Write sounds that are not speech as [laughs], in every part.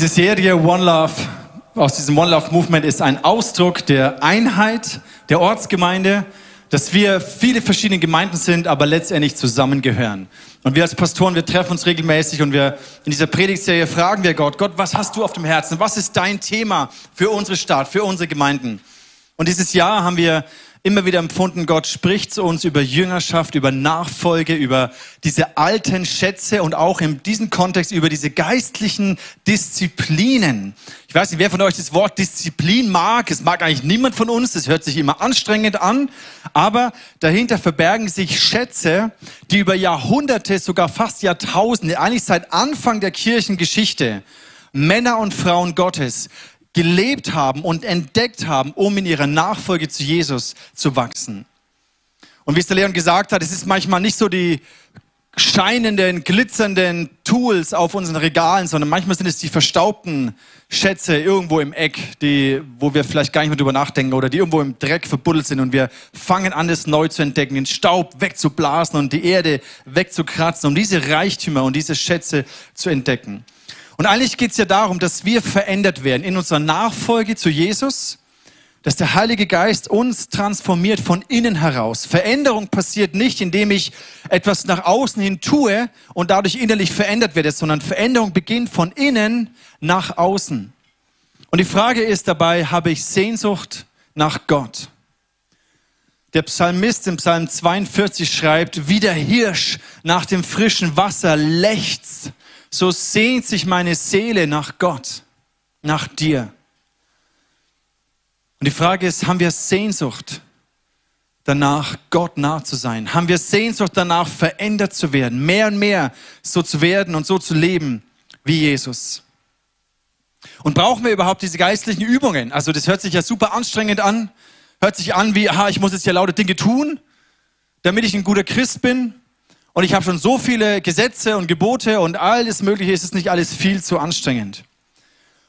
Diese Serie One Love aus diesem One Love Movement ist ein Ausdruck der Einheit der Ortsgemeinde, dass wir viele verschiedene Gemeinden sind, aber letztendlich zusammengehören. Und wir als Pastoren, wir treffen uns regelmäßig und wir in dieser Predigtserie fragen wir Gott, Gott, was hast du auf dem Herzen? Was ist dein Thema für unsere Stadt, für unsere Gemeinden? Und dieses Jahr haben wir immer wieder empfunden, Gott spricht zu uns über Jüngerschaft, über Nachfolge, über diese alten Schätze und auch in diesem Kontext über diese geistlichen Disziplinen. Ich weiß nicht, wer von euch das Wort Disziplin mag. Es mag eigentlich niemand von uns. Es hört sich immer anstrengend an. Aber dahinter verbergen sich Schätze, die über Jahrhunderte, sogar fast Jahrtausende, eigentlich seit Anfang der Kirchengeschichte, Männer und Frauen Gottes gelebt haben und entdeckt haben, um in ihrer Nachfolge zu Jesus zu wachsen. Und wie es der Leon gesagt hat, es ist manchmal nicht so die scheinenden, glitzernden Tools auf unseren Regalen, sondern manchmal sind es die verstaubten Schätze irgendwo im Eck, die, wo wir vielleicht gar nicht mehr drüber nachdenken oder die irgendwo im Dreck verbuddelt sind und wir fangen an, es neu zu entdecken, den Staub wegzublasen und die Erde wegzukratzen, um diese Reichtümer und diese Schätze zu entdecken. Und eigentlich geht es ja darum, dass wir verändert werden in unserer Nachfolge zu Jesus, dass der Heilige Geist uns transformiert von innen heraus. Veränderung passiert nicht, indem ich etwas nach außen hin tue und dadurch innerlich verändert werde, sondern Veränderung beginnt von innen nach außen. Und die Frage ist dabei, habe ich Sehnsucht nach Gott? Der Psalmist im Psalm 42 schreibt, wie der Hirsch nach dem frischen Wasser lechzt so sehnt sich meine Seele nach Gott, nach dir. Und die Frage ist, haben wir Sehnsucht danach, Gott nah zu sein? Haben wir Sehnsucht danach, verändert zu werden, mehr und mehr so zu werden und so zu leben wie Jesus? Und brauchen wir überhaupt diese geistlichen Übungen? Also das hört sich ja super anstrengend an, hört sich an wie, aha, ich muss jetzt ja laute Dinge tun, damit ich ein guter Christ bin. Und ich habe schon so viele Gesetze und Gebote und alles Mögliche, ist es nicht alles viel zu anstrengend.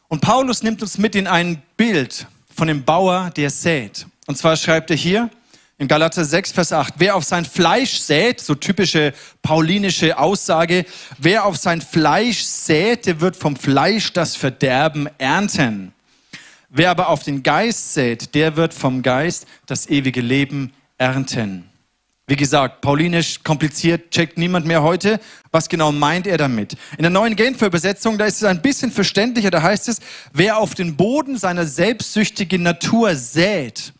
Und Paulus nimmt uns mit in ein Bild von dem Bauer, der sät. Und zwar schreibt er hier in Galater 6, Vers 8, wer auf sein Fleisch sät, so typische paulinische Aussage, wer auf sein Fleisch sät, der wird vom Fleisch das Verderben ernten. Wer aber auf den Geist sät, der wird vom Geist das ewige Leben ernten. Wie gesagt, paulinisch kompliziert, checkt niemand mehr heute. Was genau meint er damit? In der neuen Genfer Übersetzung, da ist es ein bisschen verständlicher, da heißt es, wer auf den Boden seiner selbstsüchtigen Natur sät.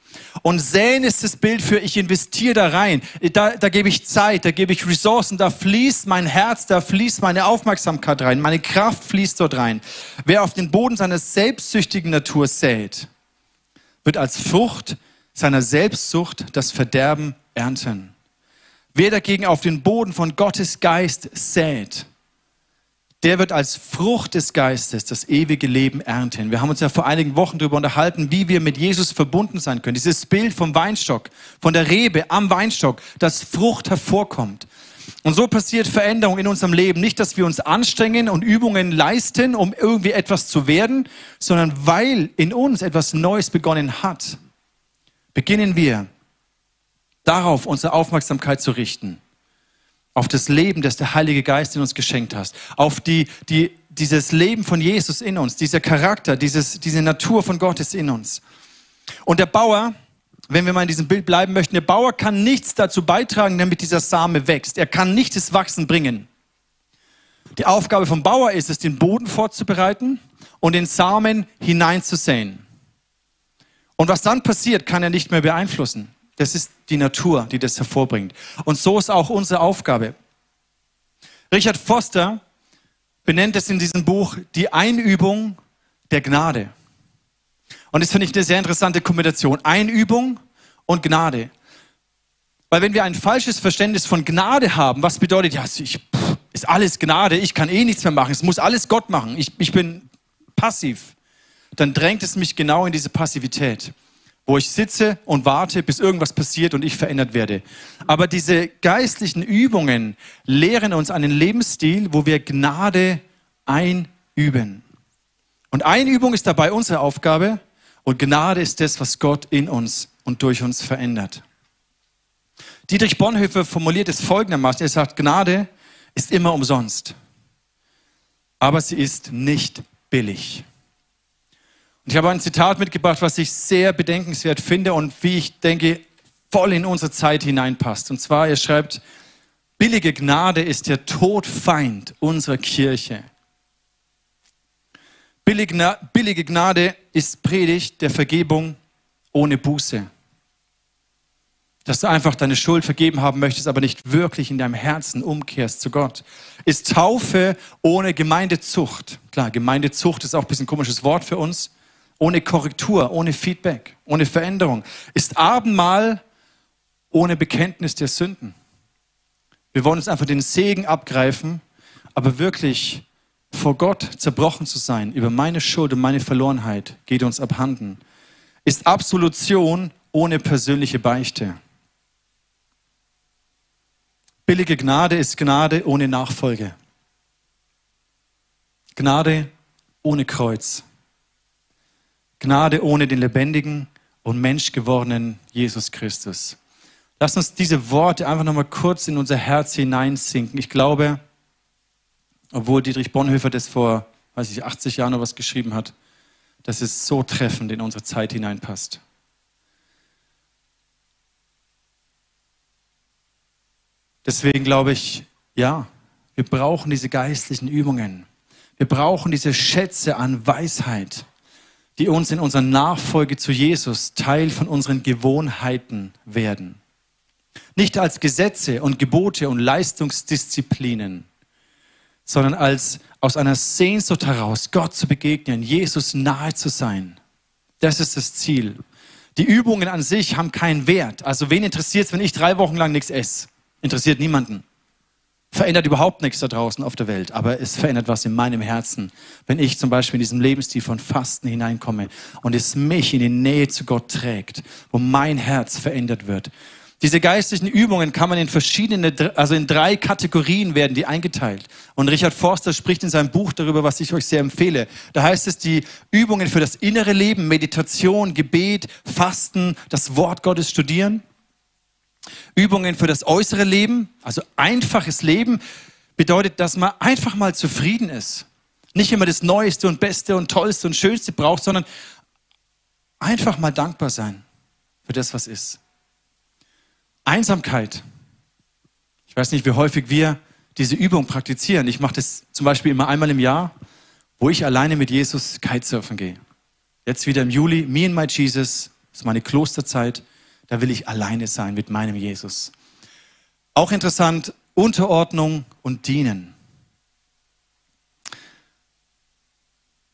Und säen ist das Bild für, ich investiere da rein. Da, da gebe ich Zeit, da gebe ich Ressourcen, da fließt mein Herz, da fließt meine Aufmerksamkeit rein, meine Kraft fließt dort rein. Wer auf den Boden seiner selbstsüchtigen Natur sät, wird als Frucht seiner Selbstsucht das Verderben ernten. Wer dagegen auf den Boden von Gottes Geist sät, der wird als Frucht des Geistes das ewige Leben ernten. Wir haben uns ja vor einigen Wochen darüber unterhalten, wie wir mit Jesus verbunden sein können. Dieses Bild vom Weinstock, von der Rebe am Weinstock, dass Frucht hervorkommt. Und so passiert Veränderung in unserem Leben. Nicht, dass wir uns anstrengen und Übungen leisten, um irgendwie etwas zu werden, sondern weil in uns etwas Neues begonnen hat, beginnen wir darauf unsere Aufmerksamkeit zu richten. Auf das Leben, das der Heilige Geist in uns geschenkt hat. Auf die, die, dieses Leben von Jesus in uns, dieser Charakter, dieses, diese Natur von Gottes in uns. Und der Bauer, wenn wir mal in diesem Bild bleiben möchten, der Bauer kann nichts dazu beitragen, damit dieser Same wächst. Er kann nicht das Wachsen bringen. Die Aufgabe vom Bauer ist es, den Boden vorzubereiten und den Samen hineinzusehen. Und was dann passiert, kann er nicht mehr beeinflussen. Das ist die Natur, die das hervorbringt. Und so ist auch unsere Aufgabe. Richard Foster benennt es in diesem Buch die Einübung der Gnade. Und das finde ich eine sehr interessante Kombination. Einübung und Gnade. Weil wenn wir ein falsches Verständnis von Gnade haben, was bedeutet, ja, ich, pff, ist alles Gnade, ich kann eh nichts mehr machen, es muss alles Gott machen, ich, ich bin passiv, dann drängt es mich genau in diese Passivität wo ich sitze und warte, bis irgendwas passiert und ich verändert werde. Aber diese geistlichen Übungen lehren uns einen Lebensstil, wo wir Gnade einüben. Und Einübung ist dabei unsere Aufgabe und Gnade ist das, was Gott in uns und durch uns verändert. Dietrich Bonhoeffer formuliert es folgendermaßen. Er sagt, Gnade ist immer umsonst, aber sie ist nicht billig. Und ich habe ein Zitat mitgebracht, was ich sehr bedenkenswert finde und wie ich denke, voll in unsere Zeit hineinpasst. Und zwar, er schreibt, billige Gnade ist der Todfeind unserer Kirche. Billige Gnade ist Predigt der Vergebung ohne Buße. Dass du einfach deine Schuld vergeben haben möchtest, aber nicht wirklich in deinem Herzen umkehrst zu Gott. Ist Taufe ohne Gemeindezucht. Klar, Gemeindezucht ist auch ein bisschen ein komisches Wort für uns. Ohne Korrektur, ohne Feedback, ohne Veränderung. Ist Abendmahl ohne Bekenntnis der Sünden. Wir wollen uns einfach den Segen abgreifen, aber wirklich vor Gott zerbrochen zu sein über meine Schuld und meine Verlorenheit geht uns abhanden. Ist Absolution ohne persönliche Beichte. Billige Gnade ist Gnade ohne Nachfolge. Gnade ohne Kreuz. Gnade ohne den lebendigen und menschgewordenen Jesus Christus. Lass uns diese Worte einfach nochmal kurz in unser Herz hineinsinken. Ich glaube, obwohl Dietrich Bonhoeffer das vor, weiß ich, 80 Jahren oder was geschrieben hat, dass es so treffend in unsere Zeit hineinpasst. Deswegen glaube ich, ja, wir brauchen diese geistlichen Übungen. Wir brauchen diese Schätze an Weisheit, die uns in unserer Nachfolge zu Jesus Teil von unseren Gewohnheiten werden. Nicht als Gesetze und Gebote und Leistungsdisziplinen, sondern als aus einer Sehnsucht heraus, Gott zu begegnen, Jesus nahe zu sein. Das ist das Ziel. Die Übungen an sich haben keinen Wert. Also wen interessiert es, wenn ich drei Wochen lang nichts esse? Interessiert niemanden. Verändert überhaupt nichts da draußen auf der Welt, aber es verändert was in meinem Herzen, wenn ich zum Beispiel in diesem Lebensstil von Fasten hineinkomme und es mich in die Nähe zu Gott trägt, wo mein Herz verändert wird. Diese geistlichen Übungen kann man in verschiedene, also in drei Kategorien werden die eingeteilt. Und Richard Forster spricht in seinem Buch darüber, was ich euch sehr empfehle. Da heißt es, die Übungen für das innere Leben, Meditation, Gebet, Fasten, das Wort Gottes studieren. Übungen für das äußere Leben, also einfaches Leben, bedeutet, dass man einfach mal zufrieden ist. Nicht immer das Neueste und Beste und Tollste und Schönste braucht, sondern einfach mal dankbar sein für das, was ist. Einsamkeit. Ich weiß nicht, wie häufig wir diese Übung praktizieren. Ich mache das zum Beispiel immer einmal im Jahr, wo ich alleine mit Jesus Kitesurfen gehe. Jetzt wieder im Juli, Me and My Jesus, das ist meine Klosterzeit, da will ich alleine sein mit meinem Jesus. Auch interessant, Unterordnung und Dienen.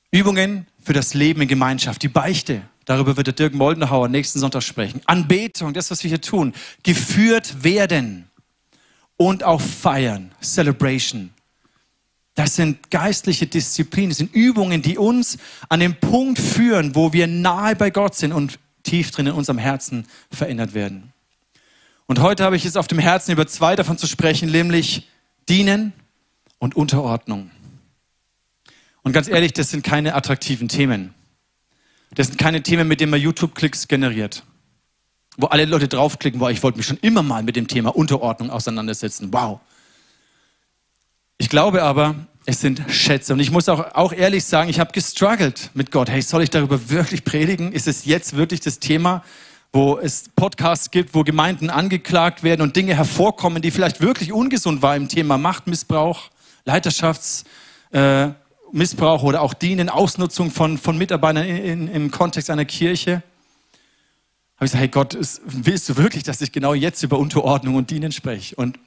Übungen für das Leben in Gemeinschaft, die Beichte, Darüber wird der Dirk Moldenhauer nächsten Sonntag sprechen. Anbetung, das, was wir hier tun. Geführt werden und auch feiern. Celebration. Das sind geistliche Disziplinen, das sind Übungen, die uns an den Punkt führen, wo wir nahe bei Gott sind und tief drin in unserem Herzen verändert werden. Und heute habe ich es auf dem Herzen, über zwei davon zu sprechen, nämlich dienen und Unterordnung. Und ganz ehrlich, das sind keine attraktiven Themen. Das sind keine Themen, mit denen man YouTube-Klicks generiert. Wo alle Leute draufklicken, wow, ich wollte mich schon immer mal mit dem Thema Unterordnung auseinandersetzen. Wow. Ich glaube aber, es sind Schätze. Und ich muss auch, auch ehrlich sagen, ich habe gestruggelt mit Gott. Hey, soll ich darüber wirklich predigen? Ist es jetzt wirklich das Thema, wo es Podcasts gibt, wo Gemeinden angeklagt werden und Dinge hervorkommen, die vielleicht wirklich ungesund waren im Thema Machtmissbrauch, Leiterschafts, äh, oder auch Dienen, Ausnutzung von, von Mitarbeitern in, in, im Kontext einer Kirche. Habe ich gesagt, hey Gott, willst du wirklich, dass ich genau jetzt über Unterordnung und Dienen spreche? Und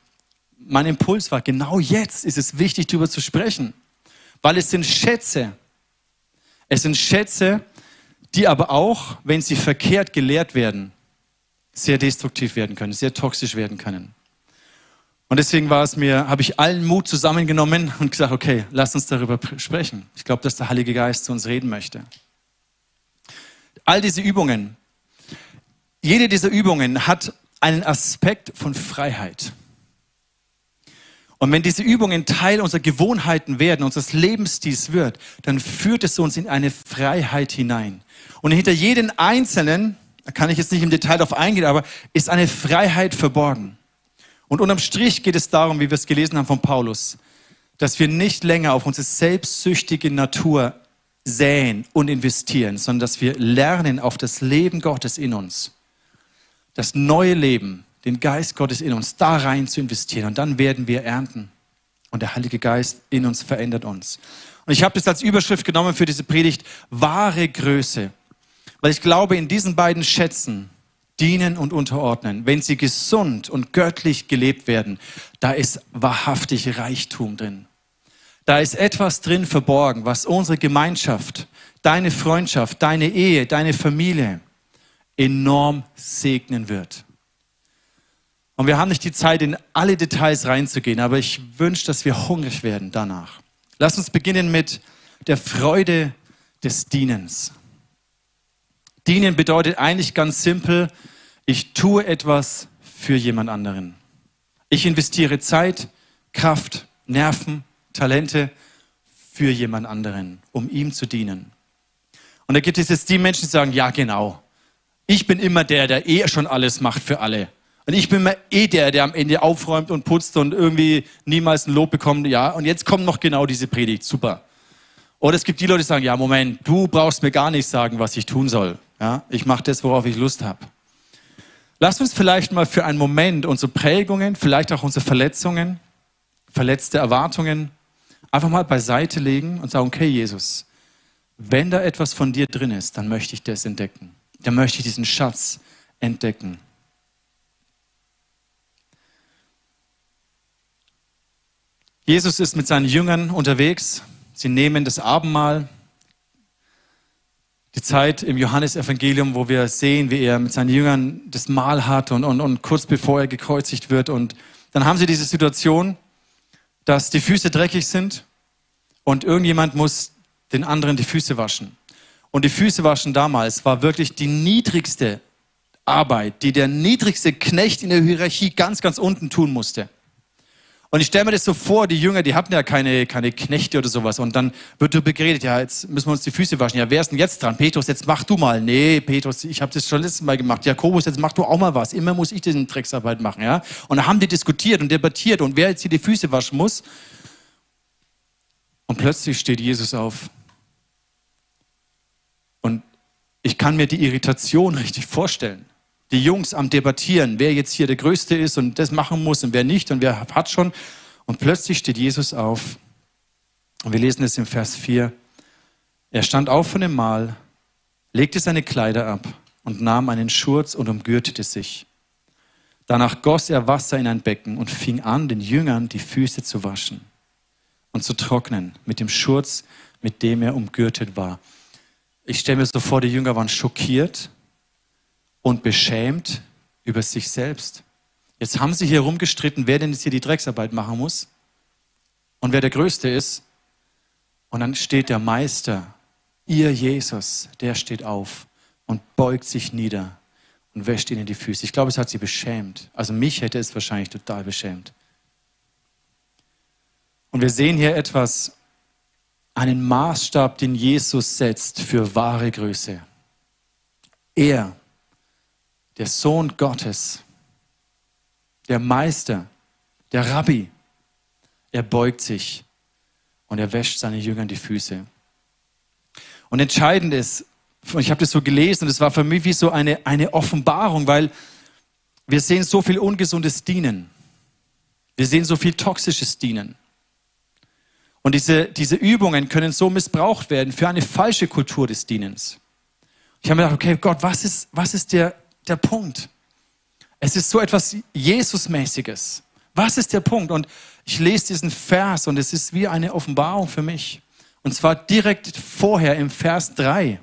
mein Impuls war, genau jetzt ist es wichtig, darüber zu sprechen, weil es sind Schätze. Es sind Schätze, die aber auch, wenn sie verkehrt gelehrt werden, sehr destruktiv werden können, sehr toxisch werden können. Und deswegen war es mir, habe ich allen Mut zusammengenommen und gesagt, okay, lass uns darüber sprechen. Ich glaube, dass der Heilige Geist zu uns reden möchte. All diese Übungen, jede dieser Übungen hat einen Aspekt von Freiheit. Und wenn diese Übungen Teil unserer Gewohnheiten werden, unseres Lebensstils wird, dann führt es uns in eine Freiheit hinein. Und hinter jedem Einzelnen, da kann ich jetzt nicht im Detail darauf eingehen, aber ist eine Freiheit verborgen. Und unterm Strich geht es darum, wie wir es gelesen haben von Paulus, dass wir nicht länger auf unsere selbstsüchtige Natur säen und investieren, sondern dass wir lernen auf das Leben Gottes in uns. Das neue Leben, den Geist Gottes in uns, da rein zu investieren. Und dann werden wir ernten. Und der Heilige Geist in uns verändert uns. Und ich habe das als Überschrift genommen für diese Predigt, wahre Größe. Weil ich glaube, in diesen beiden Schätzen, dienen und unterordnen, wenn sie gesund und göttlich gelebt werden, da ist wahrhaftig Reichtum drin. Da ist etwas drin verborgen, was unsere Gemeinschaft, deine Freundschaft, deine Ehe, deine Familie enorm segnen wird. Und wir haben nicht die Zeit, in alle Details reinzugehen, aber ich wünsche, dass wir hungrig werden danach. Lass uns beginnen mit der Freude des Dienens. Dienen bedeutet eigentlich ganz simpel, ich tue etwas für jemand anderen. Ich investiere Zeit, Kraft, Nerven, Talente für jemand anderen, um ihm zu dienen. Und da gibt es jetzt die Menschen, die sagen, ja genau, ich bin immer der, der eh schon alles macht für alle. Und ich bin eh der, der am Ende aufräumt und putzt und irgendwie niemals ein Lob bekommt. Ja, und jetzt kommt noch genau diese Predigt. Super. Oder es gibt die Leute, die sagen, ja, Moment, du brauchst mir gar nicht sagen, was ich tun soll. Ja, ich mache das, worauf ich Lust habe. Lass uns vielleicht mal für einen Moment unsere Prägungen, vielleicht auch unsere Verletzungen, verletzte Erwartungen einfach mal beiseite legen und sagen, okay, Jesus, wenn da etwas von dir drin ist, dann möchte ich das entdecken. Dann möchte ich diesen Schatz entdecken. Jesus ist mit seinen Jüngern unterwegs. Sie nehmen das Abendmahl. Die Zeit im Johannesevangelium, wo wir sehen, wie er mit seinen Jüngern das Mahl hat und, und, und kurz bevor er gekreuzigt wird. Und dann haben sie diese Situation, dass die Füße dreckig sind und irgendjemand muss den anderen die Füße waschen. Und die Füße waschen damals war wirklich die niedrigste Arbeit, die der niedrigste Knecht in der Hierarchie ganz, ganz unten tun musste. Und ich stelle mir das so vor, die Jünger, die hatten ja keine, keine Knechte oder sowas. Und dann wird darüber geredet, ja, jetzt müssen wir uns die Füße waschen. Ja, wer ist denn jetzt dran? Petrus, jetzt mach du mal. Nee, Petrus, ich habe das schon letztes Mal gemacht. Jakobus, jetzt mach du auch mal was. Immer muss ich diese Drecksarbeit machen, ja. Und dann haben die diskutiert und debattiert und wer jetzt hier die Füße waschen muss. Und plötzlich steht Jesus auf. Und ich kann mir die Irritation [laughs] richtig vorstellen die Jungs am Debattieren, wer jetzt hier der Größte ist und das machen muss und wer nicht und wer hat schon. Und plötzlich steht Jesus auf. Und wir lesen es im Vers 4. Er stand auf von dem Mahl, legte seine Kleider ab und nahm einen Schurz und umgürtete sich. Danach goss er Wasser in ein Becken und fing an, den Jüngern die Füße zu waschen und zu trocknen mit dem Schurz, mit dem er umgürtet war. Ich stelle mir so vor, die Jünger waren schockiert und beschämt über sich selbst. Jetzt haben sie hier rumgestritten, wer denn jetzt hier die Drecksarbeit machen muss und wer der Größte ist. Und dann steht der Meister, ihr Jesus, der steht auf und beugt sich nieder und wäscht ihnen die Füße. Ich glaube, es hat sie beschämt. Also mich hätte es wahrscheinlich total beschämt. Und wir sehen hier etwas, einen Maßstab, den Jesus setzt für wahre Größe. Er der Sohn Gottes, der Meister, der Rabbi, er beugt sich und er wäscht seine Jüngern die Füße. Und entscheidend ist, ich habe das so gelesen und es war für mich wie so eine, eine Offenbarung, weil wir sehen so viel ungesundes Dienen. Wir sehen so viel toxisches Dienen. Und diese, diese Übungen können so missbraucht werden für eine falsche Kultur des Dienens. Ich habe mir gedacht, okay, Gott, was ist, was ist der, der Punkt? Es ist so etwas Jesusmäßiges. Was ist der Punkt? Und ich lese diesen Vers und es ist wie eine Offenbarung für mich. Und zwar direkt vorher im Vers 3.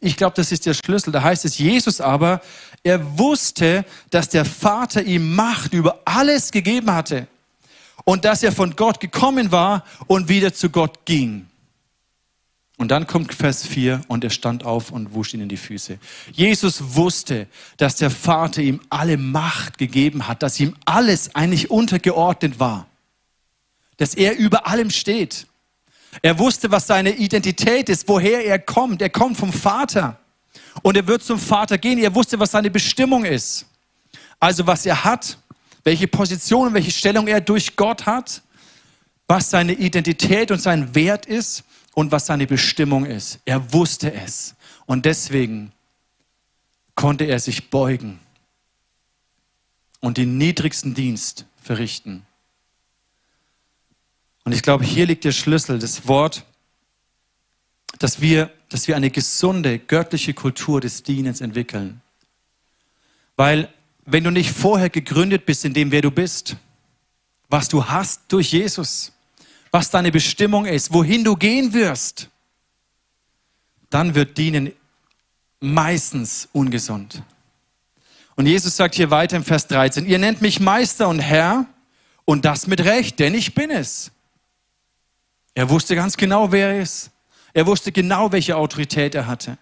Ich glaube, das ist der Schlüssel. Da heißt es, Jesus aber, er wusste, dass der Vater ihm Macht über alles gegeben hatte und dass er von Gott gekommen war und wieder zu Gott ging. Und dann kommt Vers 4 und er stand auf und wusch ihnen die Füße. Jesus wusste, dass der Vater ihm alle Macht gegeben hat, dass ihm alles eigentlich untergeordnet war, dass er über allem steht. Er wusste, was seine Identität ist, woher er kommt. Er kommt vom Vater und er wird zum Vater gehen. Er wusste, was seine Bestimmung ist. Also was er hat, welche Position, welche Stellung er durch Gott hat, was seine Identität und sein Wert ist und was seine Bestimmung ist. Er wusste es. Und deswegen konnte er sich beugen und den niedrigsten Dienst verrichten. Und ich glaube, hier liegt der Schlüssel, das Wort, dass wir, dass wir eine gesunde, göttliche Kultur des Dienens entwickeln. Weil wenn du nicht vorher gegründet bist in dem, wer du bist, was du hast durch Jesus, was deine Bestimmung ist, wohin du gehen wirst, dann wird Dienen meistens ungesund. Und Jesus sagt hier weiter im Vers 13, ihr nennt mich Meister und Herr und das mit Recht, denn ich bin es. Er wusste ganz genau, wer er ist. Er wusste genau, welche Autorität er hatte.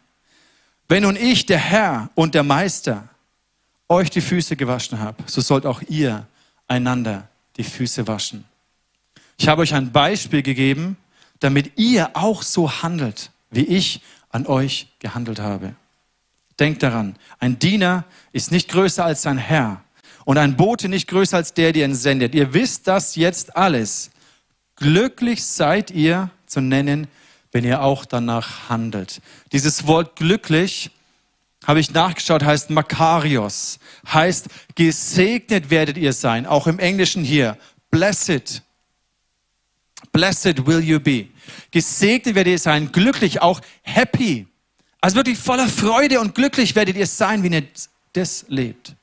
Wenn nun ich, der Herr und der Meister, euch die Füße gewaschen habe, so sollt auch ihr einander die Füße waschen. Ich habe euch ein Beispiel gegeben, damit ihr auch so handelt, wie ich an euch gehandelt habe. Denkt daran, ein Diener ist nicht größer als sein Herr und ein Bote nicht größer als der, der ihn sendet. Ihr wisst das jetzt alles. Glücklich seid ihr zu nennen, wenn ihr auch danach handelt. Dieses Wort glücklich habe ich nachgeschaut, heißt Makarios, heißt gesegnet werdet ihr sein, auch im Englischen hier, blessed. Blessed will you be. Gesegnet werdet ihr sein, glücklich, auch happy. Also wirklich voller Freude und glücklich werdet ihr sein, wenn ihr das lebt.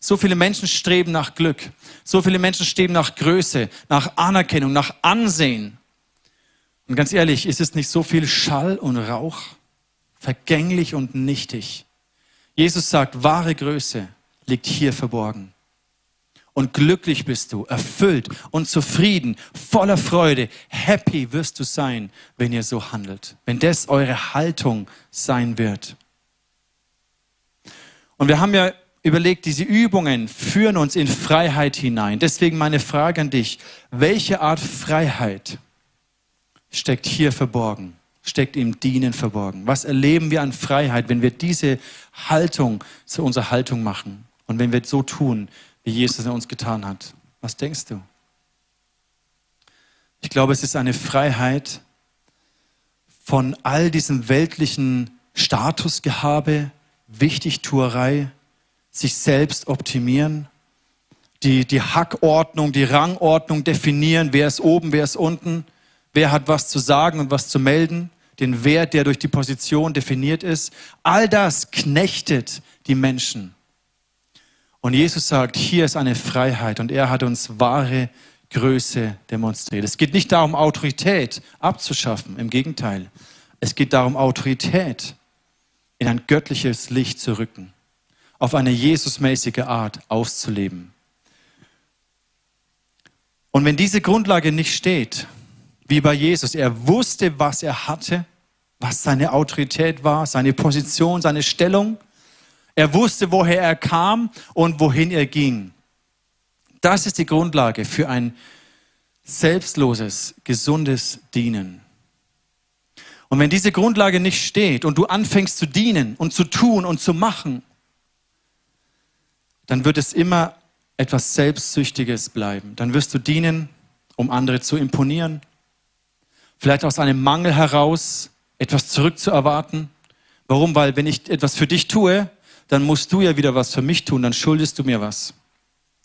So viele Menschen streben nach Glück. So viele Menschen streben nach Größe, nach Anerkennung, nach Ansehen. Und ganz ehrlich, ist es nicht so viel Schall und Rauch, vergänglich und nichtig? Jesus sagt, wahre Größe liegt hier verborgen. Und glücklich bist du, erfüllt und zufrieden, voller Freude, happy wirst du sein, wenn ihr so handelt, wenn das eure Haltung sein wird. Und wir haben ja überlegt, diese Übungen führen uns in Freiheit hinein. Deswegen meine Frage an dich, welche Art Freiheit steckt hier verborgen, steckt im Dienen verborgen. Was erleben wir an Freiheit, wenn wir diese Haltung zu unserer Haltung machen und wenn wir so tun, wie Jesus in uns getan hat? Was denkst du? Ich glaube, es ist eine Freiheit von all diesem weltlichen Statusgehabe, Wichtigtuerei, sich selbst optimieren, die, die Hackordnung, die Rangordnung definieren, wer ist oben, wer ist unten, wer hat was zu sagen und was zu melden, den Wert, der durch die Position definiert ist. All das knechtet die Menschen. Und Jesus sagt, hier ist eine Freiheit und er hat uns wahre Größe demonstriert. Es geht nicht darum, Autorität abzuschaffen, im Gegenteil. Es geht darum, Autorität in ein göttliches Licht zu rücken, auf eine Jesusmäßige Art auszuleben. Und wenn diese Grundlage nicht steht, wie bei Jesus. Er wusste, was er hatte, was seine Autorität war, seine Position, seine Stellung. Er wusste, woher er kam und wohin er ging. Das ist die Grundlage für ein selbstloses, gesundes Dienen. Und wenn diese Grundlage nicht steht und du anfängst zu dienen und zu tun und zu machen, dann wird es immer etwas Selbstsüchtiges bleiben. Dann wirst du dienen, um andere zu imponieren, vielleicht aus einem Mangel heraus etwas zurückzuerwarten. Warum? Weil wenn ich etwas für dich tue, dann musst du ja wieder was für mich tun, dann schuldest du mir was.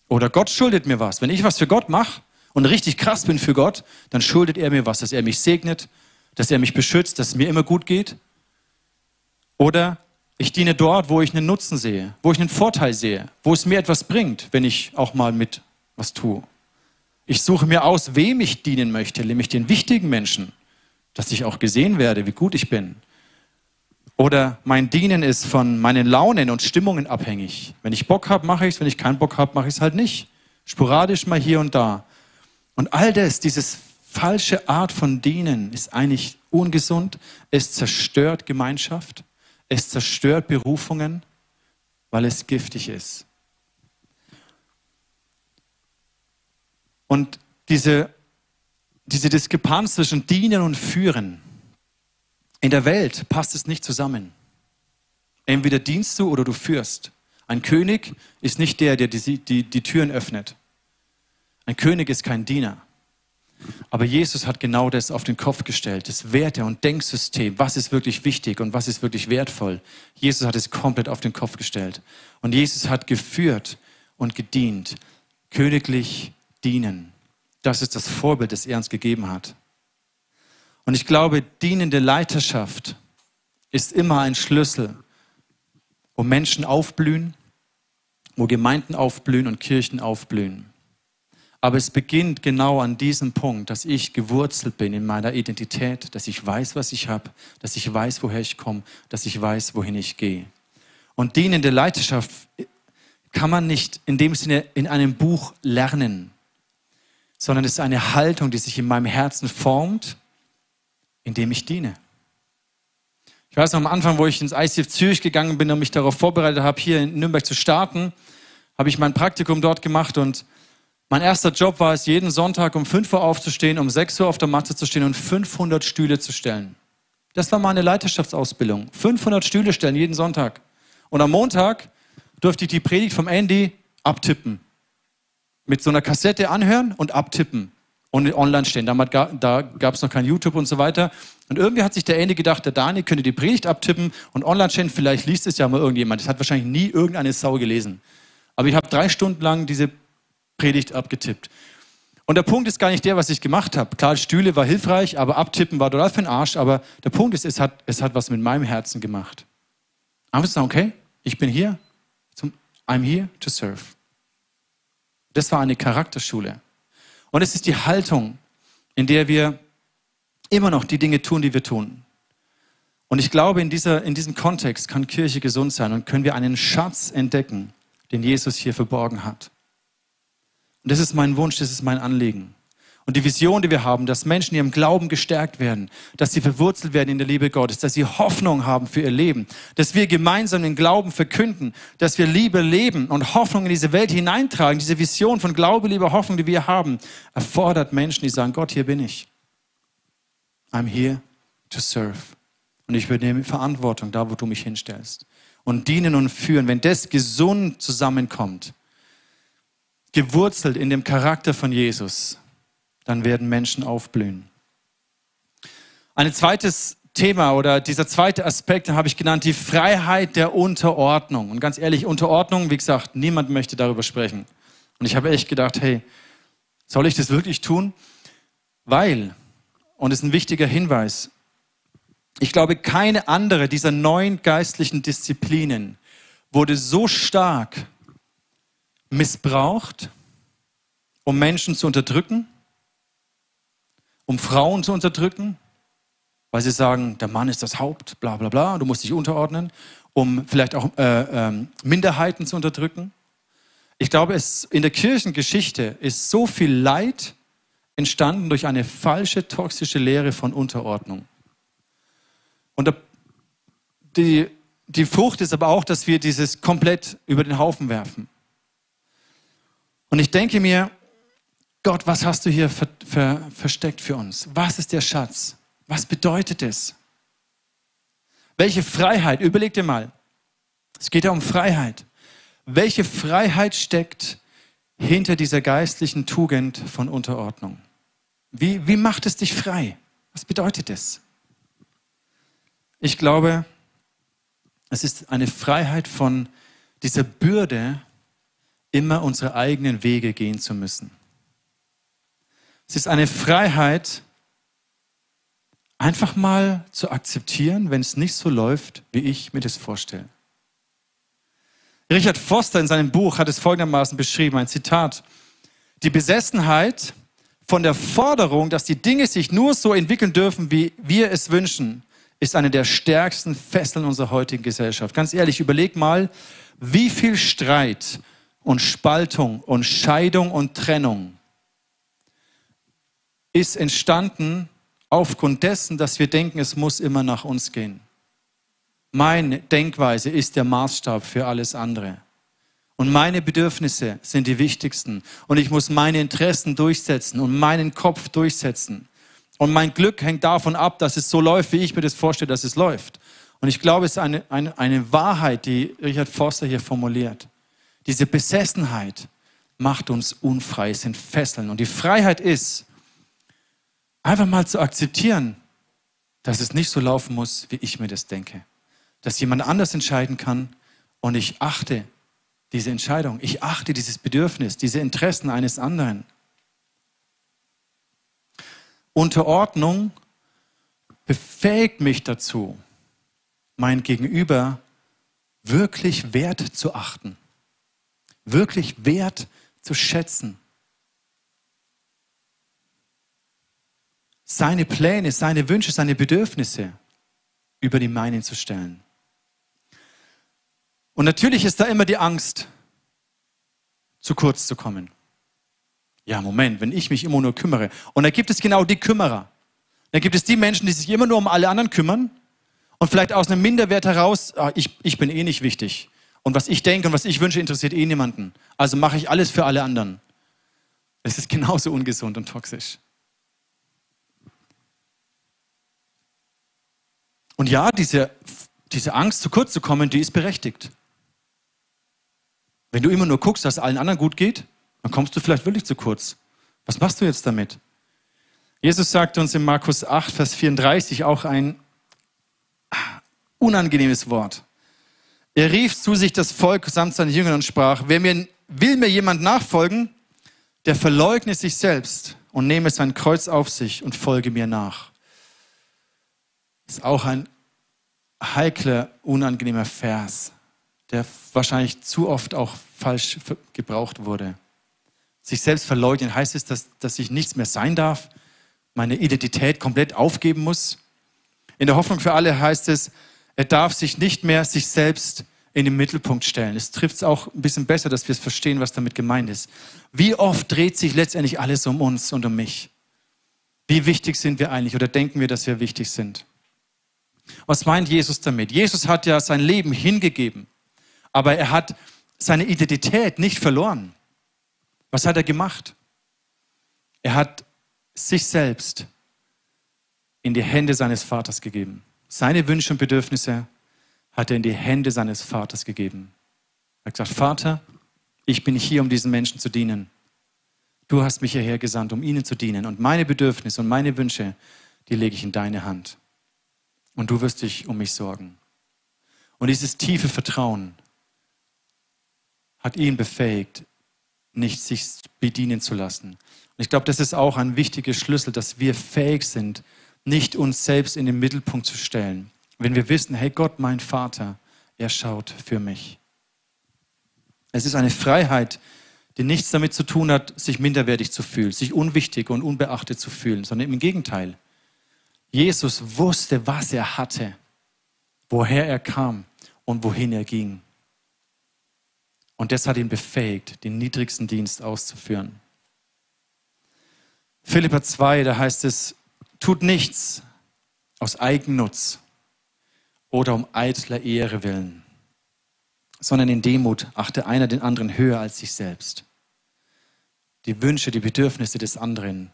Oder Gott schuldet mir was. Wenn ich was für Gott mache und richtig krass bin für Gott, dann schuldet er mir was, dass er mich segnet, dass er mich beschützt, dass es mir immer gut geht. Oder ich diene dort, wo ich einen Nutzen sehe, wo ich einen Vorteil sehe, wo es mir etwas bringt, wenn ich auch mal mit was tue. Ich suche mir aus, wem ich dienen möchte, nämlich den wichtigen Menschen, dass ich auch gesehen werde, wie gut ich bin. Oder mein Dienen ist von meinen Launen und Stimmungen abhängig. Wenn ich Bock habe, mache ich es. Wenn ich keinen Bock habe, mache ich es halt nicht. Sporadisch mal hier und da. Und all das, dieses falsche Art von Dienen ist eigentlich ungesund. Es zerstört Gemeinschaft. Es zerstört Berufungen, weil es giftig ist. Und diese, diese Diskrepanz zwischen Dienen und Führen, in der Welt passt es nicht zusammen. Entweder dienst du oder du führst. Ein König ist nicht der, der die, die, die Türen öffnet. Ein König ist kein Diener. Aber Jesus hat genau das auf den Kopf gestellt, das Werte- und Denksystem, was ist wirklich wichtig und was ist wirklich wertvoll. Jesus hat es komplett auf den Kopf gestellt. Und Jesus hat geführt und gedient, königlich dienen. Das ist das Vorbild, das er uns gegeben hat. Und ich glaube, dienende Leiterschaft ist immer ein Schlüssel, wo Menschen aufblühen, wo Gemeinden aufblühen und Kirchen aufblühen. Aber es beginnt genau an diesem Punkt, dass ich gewurzelt bin in meiner Identität, dass ich weiß, was ich habe, dass ich weiß, woher ich komme, dass ich weiß, wohin ich gehe. Und dienende Leiterschaft kann man nicht in dem Sinne in einem Buch lernen, sondern es ist eine Haltung, die sich in meinem Herzen formt, indem ich diene. Ich weiß noch am Anfang, wo ich ins ICF Zürich gegangen bin und mich darauf vorbereitet habe, hier in Nürnberg zu starten, habe ich mein Praktikum dort gemacht und mein erster Job war es, jeden Sonntag um 5 Uhr aufzustehen, um 6 Uhr auf der Matte zu stehen und 500 Stühle zu stellen. Das war meine Leiterschaftsausbildung. 500 Stühle stellen jeden Sonntag. Und am Montag durfte ich die Predigt vom Andy abtippen. Mit so einer Kassette anhören und abtippen online stehen. Damals da gab es noch kein YouTube und so weiter. Und irgendwie hat sich der Andy gedacht, der Dani könnte die Predigt abtippen und online stehen. Vielleicht liest es ja mal irgendjemand. Das hat wahrscheinlich nie irgendeine Sau gelesen. Aber ich habe drei Stunden lang diese Predigt abgetippt. Und der Punkt ist gar nicht der, was ich gemacht habe. Klar, Stühle war hilfreich, aber abtippen war total für den Arsch. Aber der Punkt ist, es hat, es hat was mit meinem Herzen gemacht. Einfach zu sagen, okay, ich bin hier, zum, I'm here to serve. Das war eine Charakterschule. Und es ist die Haltung, in der wir immer noch die Dinge tun, die wir tun. Und ich glaube, in, dieser, in diesem Kontext kann Kirche gesund sein und können wir einen Schatz entdecken, den Jesus hier verborgen hat. Und das ist mein Wunsch, das ist mein Anliegen. Und die Vision, die wir haben, dass Menschen ihrem Glauben gestärkt werden, dass sie verwurzelt werden in der Liebe Gottes, dass sie Hoffnung haben für ihr Leben, dass wir gemeinsam den Glauben verkünden, dass wir Liebe leben und Hoffnung in diese Welt hineintragen. Diese Vision von Glaube, Liebe, Hoffnung, die wir haben, erfordert Menschen, die sagen, Gott, hier bin ich. I'm here to serve. Und ich übernehme Verantwortung da, wo du mich hinstellst. Und dienen und führen, wenn das gesund zusammenkommt, gewurzelt in dem Charakter von Jesus, dann werden Menschen aufblühen. Ein zweites Thema oder dieser zweite Aspekt habe ich genannt, die Freiheit der Unterordnung. Und ganz ehrlich, Unterordnung, wie gesagt, niemand möchte darüber sprechen. Und ich habe echt gedacht, hey, soll ich das wirklich tun? Weil, und es ist ein wichtiger Hinweis, ich glaube, keine andere dieser neun geistlichen Disziplinen wurde so stark missbraucht, um Menschen zu unterdrücken, um Frauen zu unterdrücken, weil sie sagen, der Mann ist das Haupt, bla bla bla, du musst dich unterordnen, um vielleicht auch äh, äh, Minderheiten zu unterdrücken. Ich glaube, es, in der Kirchengeschichte ist so viel Leid entstanden durch eine falsche, toxische Lehre von Unterordnung. Und die, die Frucht ist aber auch, dass wir dieses komplett über den Haufen werfen. Und ich denke mir, Gott, was hast du hier ver ver versteckt für uns? Was ist der Schatz? Was bedeutet es? Welche Freiheit? Überleg dir mal. Es geht ja um Freiheit. Welche Freiheit steckt hinter dieser geistlichen Tugend von Unterordnung? Wie, wie macht es dich frei? Was bedeutet es? Ich glaube, es ist eine Freiheit von dieser Bürde, immer unsere eigenen Wege gehen zu müssen. Es ist eine Freiheit, einfach mal zu akzeptieren, wenn es nicht so läuft, wie ich mir das vorstelle. Richard Foster in seinem Buch hat es folgendermaßen beschrieben, ein Zitat. Die Besessenheit von der Forderung, dass die Dinge sich nur so entwickeln dürfen, wie wir es wünschen, ist eine der stärksten Fesseln unserer heutigen Gesellschaft. Ganz ehrlich, überleg mal, wie viel Streit und Spaltung und Scheidung und Trennung ist entstanden aufgrund dessen, dass wir denken, es muss immer nach uns gehen. Meine Denkweise ist der Maßstab für alles andere. Und meine Bedürfnisse sind die wichtigsten. Und ich muss meine Interessen durchsetzen und meinen Kopf durchsetzen. Und mein Glück hängt davon ab, dass es so läuft, wie ich mir das vorstelle, dass es läuft. Und ich glaube, es ist eine, eine, eine Wahrheit, die Richard Foster hier formuliert. Diese Besessenheit macht uns unfrei, es sind Fesseln. Und die Freiheit ist, Einfach mal zu akzeptieren, dass es nicht so laufen muss, wie ich mir das denke. Dass jemand anders entscheiden kann und ich achte diese Entscheidung. Ich achte dieses Bedürfnis, diese Interessen eines anderen. Unterordnung befähigt mich dazu, mein Gegenüber wirklich wert zu achten, wirklich wert zu schätzen. Seine Pläne, seine Wünsche, seine Bedürfnisse über die meinen zu stellen. Und natürlich ist da immer die Angst, zu kurz zu kommen. Ja, Moment, wenn ich mich immer nur kümmere. Und da gibt es genau die Kümmerer. Da gibt es die Menschen, die sich immer nur um alle anderen kümmern und vielleicht aus einem Minderwert heraus, ah, ich, ich bin eh nicht wichtig. Und was ich denke und was ich wünsche, interessiert eh niemanden. Also mache ich alles für alle anderen. Es ist genauso ungesund und toxisch. Und ja, diese, diese Angst, zu kurz zu kommen, die ist berechtigt. Wenn du immer nur guckst, dass es allen anderen gut geht, dann kommst du vielleicht wirklich zu kurz. Was machst du jetzt damit? Jesus sagt uns in Markus 8, Vers 34 auch ein unangenehmes Wort. Er rief zu sich das Volk samt seinen Jüngern und sprach, wer mir, will mir jemand nachfolgen, der verleugne sich selbst und nehme sein Kreuz auf sich und folge mir nach. Ist auch ein heikler, unangenehmer Vers der wahrscheinlich zu oft auch falsch gebraucht wurde. Sich selbst verleugnen heißt es, dass, dass ich nichts mehr sein darf, meine Identität komplett aufgeben muss. In der Hoffnung für alle heißt es, er darf sich nicht mehr sich selbst in den Mittelpunkt stellen. Es trifft es auch ein bisschen besser, dass wir es verstehen, was damit gemeint ist. Wie oft dreht sich letztendlich alles um uns und um mich? Wie wichtig sind wir eigentlich oder denken wir, dass wir wichtig sind? Was meint Jesus damit? Jesus hat ja sein Leben hingegeben aber er hat seine Identität nicht verloren. Was hat er gemacht? Er hat sich selbst in die Hände seines Vaters gegeben. Seine Wünsche und Bedürfnisse hat er in die Hände seines Vaters gegeben. Er hat gesagt, Vater, ich bin hier, um diesen Menschen zu dienen. Du hast mich hierher gesandt, um ihnen zu dienen. Und meine Bedürfnisse und meine Wünsche, die lege ich in deine Hand. Und du wirst dich um mich sorgen. Und dieses tiefe Vertrauen, hat ihn befähigt, nicht sich bedienen zu lassen. Und ich glaube, das ist auch ein wichtiger Schlüssel, dass wir fähig sind, nicht uns selbst in den Mittelpunkt zu stellen. Wenn wir wissen, hey Gott, mein Vater, er schaut für mich. Es ist eine Freiheit, die nichts damit zu tun hat, sich minderwertig zu fühlen, sich unwichtig und unbeachtet zu fühlen, sondern im Gegenteil. Jesus wusste, was er hatte, woher er kam und wohin er ging. Und das hat ihn befähigt, den niedrigsten Dienst auszuführen. Philippa 2, da heißt es, tut nichts aus Eigennutz oder um eitler Ehre willen, sondern in Demut achte einer den anderen höher als sich selbst. Die Wünsche, die Bedürfnisse des anderen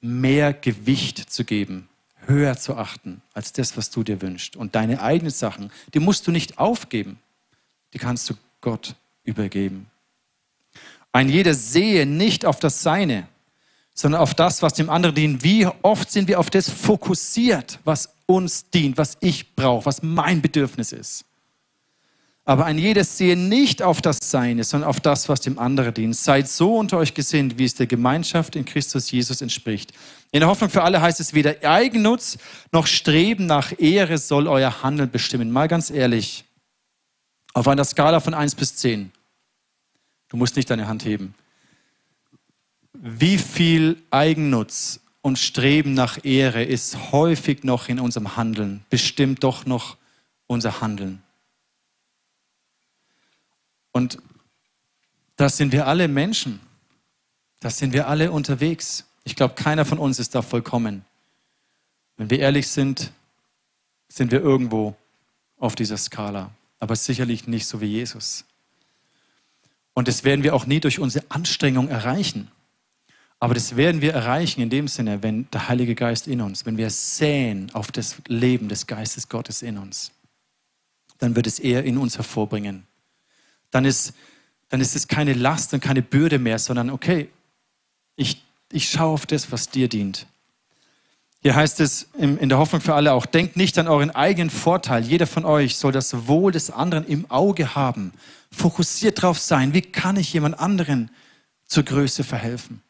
mehr Gewicht zu geben, höher zu achten als das, was du dir wünschst. Und deine eigenen Sachen, die musst du nicht aufgeben, die kannst du Gott übergeben. Ein jeder sehe nicht auf das Seine, sondern auf das, was dem anderen dient. Wie oft sind wir auf das fokussiert, was uns dient, was ich brauche, was mein Bedürfnis ist. Aber ein jedes sehe nicht auf das Seine, sondern auf das, was dem anderen dient. Seid so unter euch gesinnt, wie es der Gemeinschaft in Christus Jesus entspricht. In der Hoffnung für alle heißt es weder Eigennutz noch Streben nach Ehre soll euer Handeln bestimmen. Mal ganz ehrlich, auf einer Skala von 1 bis 10. Du musst nicht deine Hand heben. Wie viel Eigennutz und Streben nach Ehre ist häufig noch in unserem Handeln, bestimmt doch noch unser Handeln. Und das sind wir alle Menschen. Das sind wir alle unterwegs. Ich glaube, keiner von uns ist da vollkommen. Wenn wir ehrlich sind, sind wir irgendwo auf dieser Skala, aber sicherlich nicht so wie Jesus. Und das werden wir auch nie durch unsere Anstrengung erreichen. Aber das werden wir erreichen in dem Sinne, wenn der Heilige Geist in uns, wenn wir säen auf das Leben des Geistes Gottes in uns, dann wird es er in uns hervorbringen. Dann ist, dann ist es keine Last und keine Bürde mehr, sondern okay, ich, ich schaue auf das, was dir dient. Hier heißt es in der Hoffnung für alle auch, denkt nicht an euren eigenen Vorteil. Jeder von euch soll das Wohl des anderen im Auge haben. Fokussiert darauf sein, wie kann ich jemand anderen zur Größe verhelfen?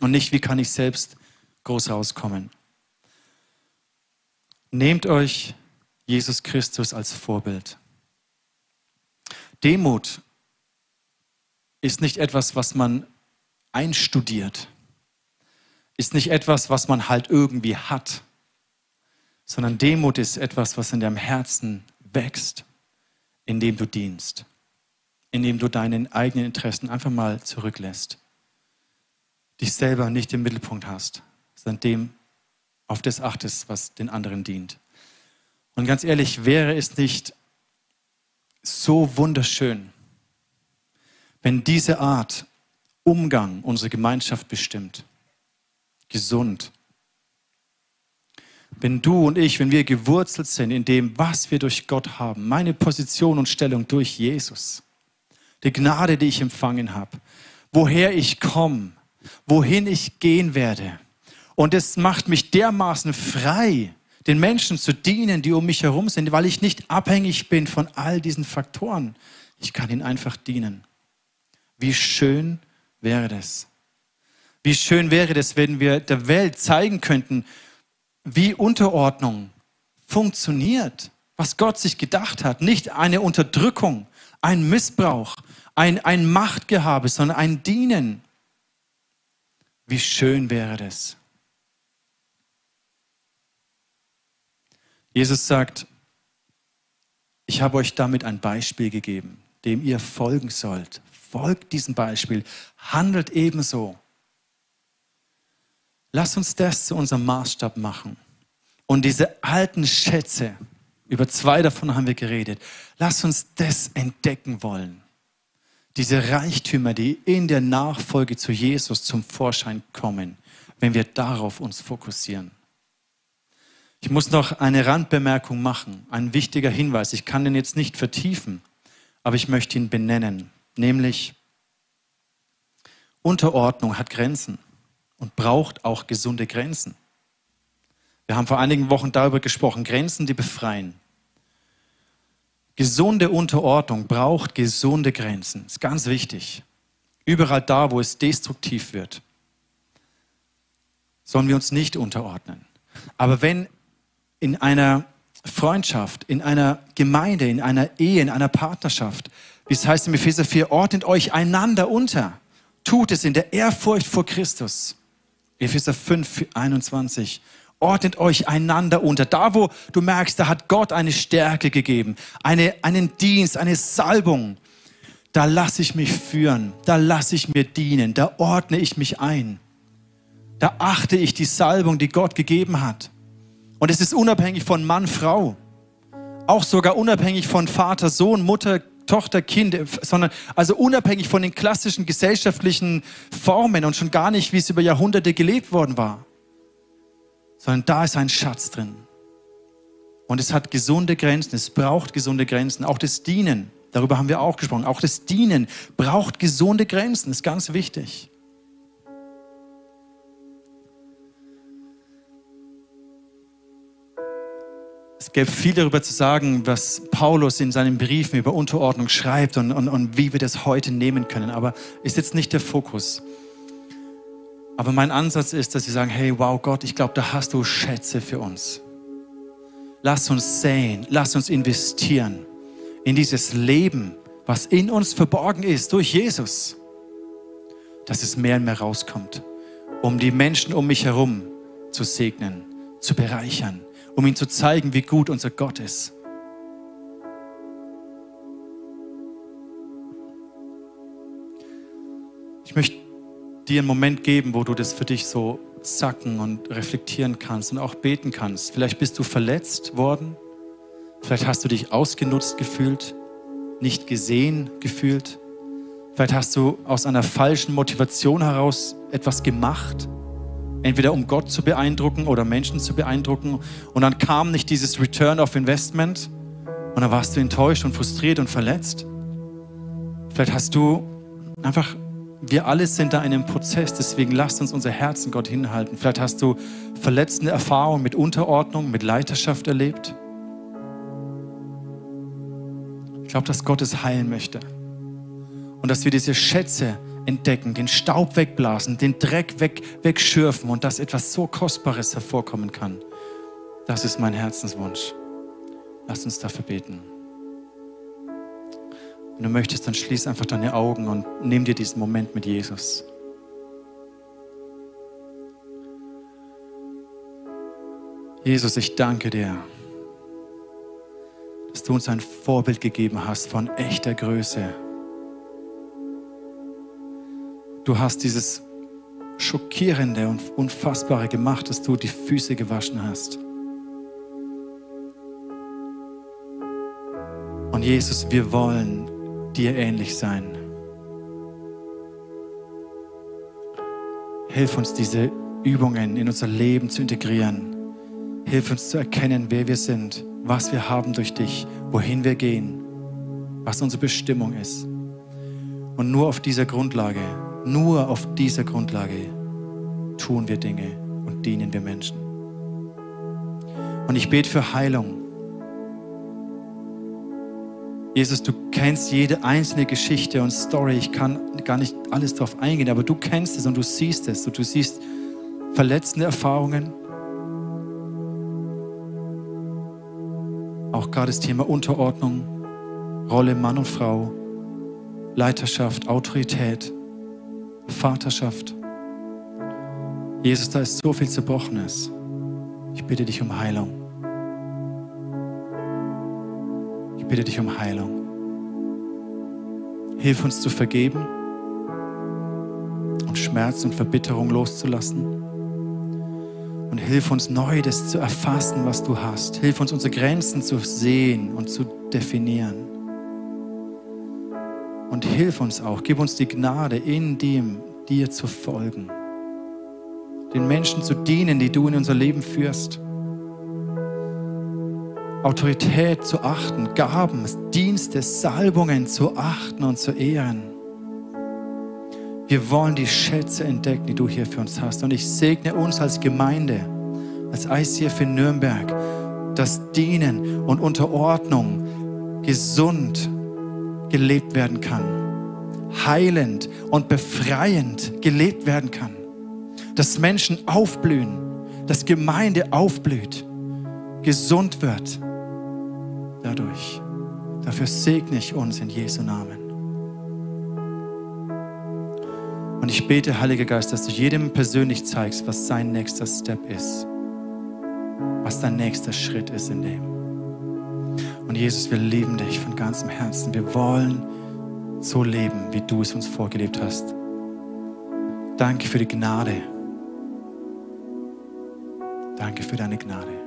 Und nicht, wie kann ich selbst groß rauskommen? Nehmt euch Jesus Christus als Vorbild. Demut ist nicht etwas, was man einstudiert, ist nicht etwas, was man halt irgendwie hat, sondern Demut ist etwas, was in deinem Herzen wächst, indem du dienst, indem du deinen eigenen Interessen einfach mal zurücklässt, dich selber nicht im Mittelpunkt hast, sondern dem auf das achtest, was den anderen dient. Und ganz ehrlich, wäre es nicht so wunderschön, wenn diese Art Umgang unsere Gemeinschaft bestimmt, gesund. Wenn du und ich, wenn wir gewurzelt sind in dem, was wir durch Gott haben, meine Position und Stellung durch Jesus, die Gnade, die ich empfangen habe, woher ich komme, wohin ich gehen werde. Und es macht mich dermaßen frei, den Menschen zu dienen, die um mich herum sind, weil ich nicht abhängig bin von all diesen Faktoren. Ich kann ihnen einfach dienen. Wie schön wäre das? Wie schön wäre das, wenn wir der Welt zeigen könnten, wie Unterordnung funktioniert, was Gott sich gedacht hat. Nicht eine Unterdrückung, ein Missbrauch, ein, ein Machtgehabe, sondern ein Dienen. Wie schön wäre das? Jesus sagt, ich habe euch damit ein Beispiel gegeben, dem ihr folgen sollt. Folgt diesem Beispiel, handelt ebenso. Lass uns das zu unserem Maßstab machen. Und diese alten Schätze, über zwei davon haben wir geredet, lass uns das entdecken wollen. Diese Reichtümer, die in der Nachfolge zu Jesus zum Vorschein kommen, wenn wir darauf uns fokussieren. Ich muss noch eine Randbemerkung machen, ein wichtiger Hinweis. Ich kann den jetzt nicht vertiefen, aber ich möchte ihn benennen, nämlich Unterordnung hat Grenzen und braucht auch gesunde Grenzen. Wir haben vor einigen Wochen darüber gesprochen, Grenzen, die befreien. Gesunde Unterordnung braucht gesunde Grenzen. Ist ganz wichtig. Überall da, wo es destruktiv wird, sollen wir uns nicht unterordnen. Aber wenn in einer Freundschaft, in einer Gemeinde, in einer Ehe, in einer Partnerschaft, wie es heißt im Epheser 4, ordnet euch einander unter. Tut es in der Ehrfurcht vor Christus. Epheser 5, 21. Ordnet euch einander unter. Da, wo du merkst, da hat Gott eine Stärke gegeben, eine, einen Dienst, eine Salbung. Da lasse ich mich führen, da lasse ich mir dienen, da ordne ich mich ein. Da achte ich die Salbung, die Gott gegeben hat. Und es ist unabhängig von Mann, Frau. Auch sogar unabhängig von Vater, Sohn, Mutter, Tochter, Kind, sondern also unabhängig von den klassischen gesellschaftlichen Formen und schon gar nicht, wie es über Jahrhunderte gelebt worden war. Sondern da ist ein Schatz drin. Und es hat gesunde Grenzen, es braucht gesunde Grenzen. Auch das Dienen, darüber haben wir auch gesprochen, auch das Dienen braucht gesunde Grenzen, ist ganz wichtig. Es gäbe viel darüber zu sagen, was Paulus in seinen Briefen über Unterordnung schreibt und, und, und wie wir das heute nehmen können. Aber ist jetzt nicht der Fokus. Aber mein Ansatz ist, dass sie sagen, hey, wow Gott, ich glaube, da hast du Schätze für uns. Lass uns sehen, lass uns investieren in dieses Leben, was in uns verborgen ist durch Jesus, dass es mehr und mehr rauskommt, um die Menschen um mich herum zu segnen, zu bereichern um ihm zu zeigen, wie gut unser Gott ist. Ich möchte dir einen Moment geben, wo du das für dich so sacken und reflektieren kannst und auch beten kannst. Vielleicht bist du verletzt worden, vielleicht hast du dich ausgenutzt gefühlt, nicht gesehen gefühlt, vielleicht hast du aus einer falschen Motivation heraus etwas gemacht Entweder um Gott zu beeindrucken oder Menschen zu beeindrucken. Und dann kam nicht dieses Return of Investment. Und dann warst du enttäuscht und frustriert und verletzt. Vielleicht hast du einfach wir alle sind da in einem Prozess, deswegen lasst uns unser Herzen Gott hinhalten. Vielleicht hast du verletzende Erfahrungen mit Unterordnung, mit Leiterschaft erlebt. Ich glaube, dass Gott es heilen möchte. Und dass wir diese Schätze entdecken, den Staub wegblasen, den Dreck weg, wegschürfen und dass etwas so Kostbares hervorkommen kann. Das ist mein Herzenswunsch. Lass uns dafür beten. Wenn du möchtest, dann schließ einfach deine Augen und nimm dir diesen Moment mit Jesus. Jesus, ich danke dir, dass du uns ein Vorbild gegeben hast von echter Größe. Du hast dieses Schockierende und Unfassbare gemacht, dass du die Füße gewaschen hast. Und Jesus, wir wollen dir ähnlich sein. Hilf uns, diese Übungen in unser Leben zu integrieren. Hilf uns zu erkennen, wer wir sind, was wir haben durch dich, wohin wir gehen, was unsere Bestimmung ist. Und nur auf dieser Grundlage, nur auf dieser Grundlage tun wir Dinge und dienen wir Menschen. Und ich bete für Heilung Jesus, du kennst jede einzelne Geschichte und Story. Ich kann gar nicht alles darauf eingehen, aber du kennst es und du siehst es. Und du siehst verletzende Erfahrungen. Auch gerade das Thema Unterordnung, Rolle Mann und Frau, Leiterschaft, Autorität, Vaterschaft. Jesus, da ist so viel Zerbrochenes. Ich bitte dich um Heilung. bitte dich um Heilung. Hilf uns zu vergeben und Schmerz und Verbitterung loszulassen. Und hilf uns neu, das zu erfassen, was du hast. Hilf uns, unsere Grenzen zu sehen und zu definieren. Und hilf uns auch, gib uns die Gnade, in dem dir zu folgen. Den Menschen zu dienen, die du in unser Leben führst. Autorität zu achten, Gaben, Dienste, Salbungen zu achten und zu ehren. Wir wollen die Schätze entdecken, die du hier für uns hast. Und ich segne uns als Gemeinde, als ICF in Nürnberg, dass Dienen und Unterordnung gesund gelebt werden kann, heilend und befreiend gelebt werden kann, dass Menschen aufblühen, dass Gemeinde aufblüht, gesund wird dadurch. Dafür segne ich uns in Jesu Namen. Und ich bete, Heiliger Geist, dass du jedem persönlich zeigst, was sein nächster Step ist. Was dein nächster Schritt ist in dem. Und Jesus, wir lieben dich von ganzem Herzen. Wir wollen so leben, wie du es uns vorgelebt hast. Danke für die Gnade. Danke für deine Gnade.